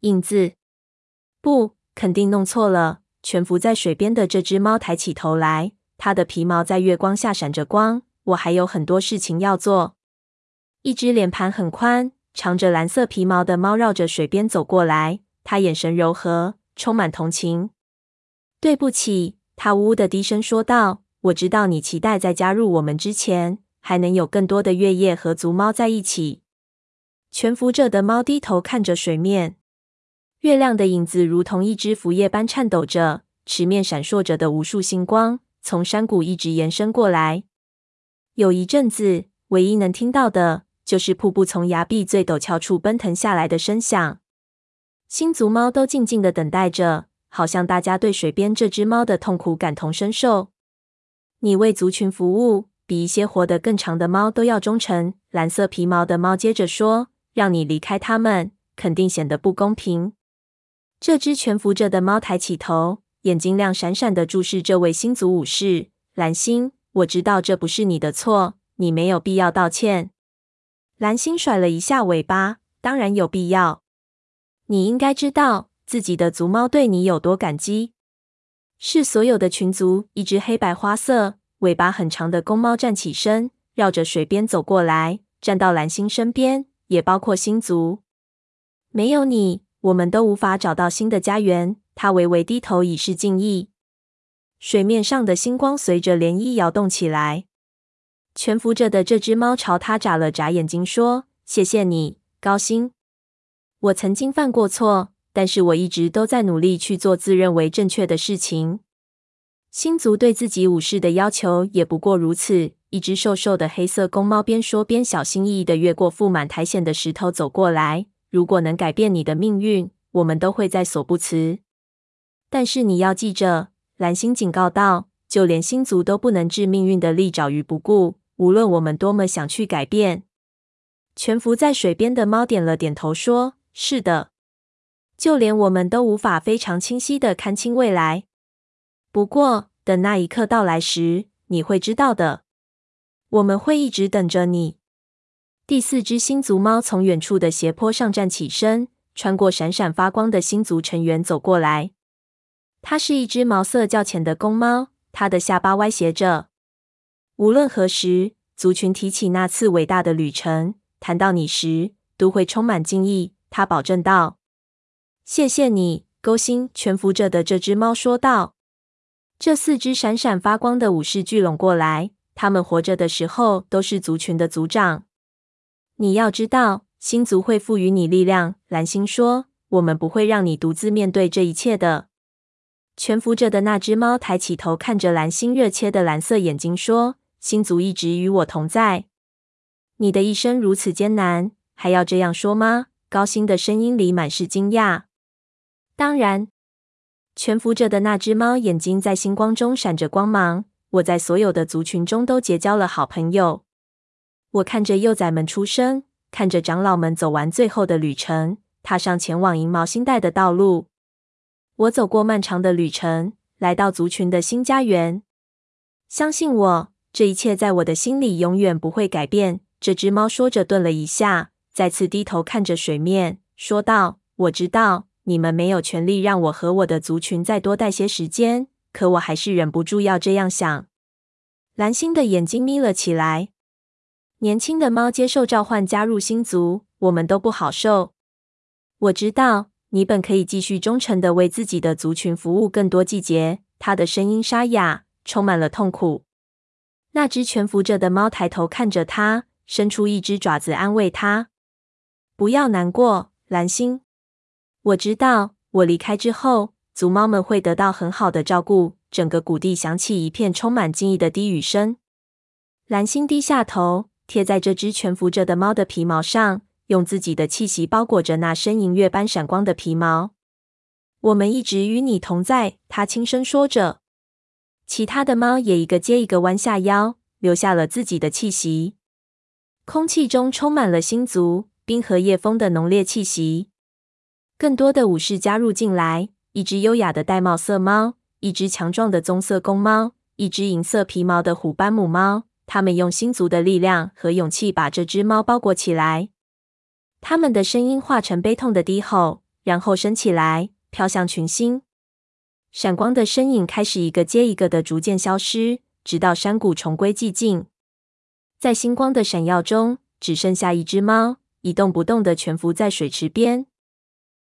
影子？不，肯定弄错了。蜷伏在水边的这只猫抬起头来，它的皮毛在月光下闪着光。我还有很多事情要做。一只脸盘很宽、长着蓝色皮毛的猫绕着水边走过来，它眼神柔和，充满同情。对不起，它呜呜的低声说道。我知道你期待在加入我们之前，还能有更多的月夜和族猫在一起。潜伏着的猫低头看着水面，月亮的影子如同一只浮叶般颤抖着，池面闪烁着的无数星光从山谷一直延伸过来。有一阵子，唯一能听到的就是瀑布从崖壁最陡峭处奔腾下来的声响。星族猫都静静的等待着，好像大家对水边这只猫的痛苦感同身受。你为族群服务，比一些活得更长的猫都要忠诚。蓝色皮毛的猫接着说：“让你离开它们，肯定显得不公平。”这只蜷伏着的猫抬起头，眼睛亮闪闪的注视这位星族武士。蓝星，我知道这不是你的错，你没有必要道歉。蓝星甩了一下尾巴，当然有必要。你应该知道自己的族猫对你有多感激。是所有的群族。一只黑白花色、尾巴很长的公猫站起身，绕着水边走过来，站到蓝星身边，也包括星族。没有你，我们都无法找到新的家园。它微微低头，以示敬意。水面上的星光随着涟漪摇动起来。潜伏着的这只猫朝他眨了眨眼睛，说：“谢谢你，高星。我曾经犯过错。”但是我一直都在努力去做自认为正确的事情。星族对自己武士的要求也不过如此。一只瘦瘦的黑色公猫边说边小心翼翼地越过覆满苔藓的石头走过来。如果能改变你的命运，我们都会在所不辞。但是你要记着，蓝星警告道，就连星族都不能置命运的利爪于不顾，无论我们多么想去改变。潜伏在水边的猫点了点头，说：“是的。”就连我们都无法非常清晰的看清未来。不过，等那一刻到来时，你会知道的。我们会一直等着你。第四只星族猫从远处的斜坡上站起身，穿过闪闪发光的星族成员走过来。它是一只毛色较浅的公猫，它的下巴歪斜着。无论何时，族群提起那次伟大的旅程，谈到你时，都会充满敬意。它保证道。谢谢你，勾心。蜷伏着的这只猫说道。这四只闪闪发光的武士聚拢过来，他们活着的时候都是族群的族长。你要知道，星族会赋予你力量。蓝星说：“我们不会让你独自面对这一切的。”蜷伏着的那只猫抬起头，看着蓝星热切的蓝色眼睛说：“星族一直与我同在。你的一生如此艰难，还要这样说吗？”高星的声音里满是惊讶。当然，蜷伏着的那只猫眼睛在星光中闪着光芒。我在所有的族群中都结交了好朋友。我看着幼崽们出生，看着长老们走完最后的旅程，踏上前往银毛星带的道路。我走过漫长的旅程，来到族群的新家园。相信我，这一切在我的心里永远不会改变。这只猫说着，顿了一下，再次低头看着水面，说道：“我知道。”你们没有权利让我和我的族群再多待些时间，可我还是忍不住要这样想。蓝星的眼睛眯了起来。年轻的猫接受召唤加入星族，我们都不好受。我知道你本可以继续忠诚的为自己的族群服务更多季节。他的声音沙哑，充满了痛苦。那只蜷伏着的猫抬头看着他，伸出一只爪子安慰他：“不要难过，蓝星。”我知道，我离开之后，族猫们会得到很好的照顾。整个谷地响起一片充满敬意的低语声。蓝星低下头，贴在这只蜷伏着的猫的皮毛上，用自己的气息包裹着那身银月般闪光的皮毛。我们一直与你同在，他轻声说着。其他的猫也一个接一个弯下腰，留下了自己的气息。空气中充满了星族冰河夜风的浓烈气息。更多的武士加入进来，一只优雅的玳瑁色猫，一只强壮的棕色公猫，一只银色皮毛的虎斑母猫。他们用星族的力量和勇气把这只猫包裹起来。他们的声音化成悲痛的低吼，然后升起来，飘向群星。闪光的身影开始一个接一个的逐渐消失，直到山谷重归寂静。在星光的闪耀中，只剩下一只猫，一动不动地蜷伏在水池边，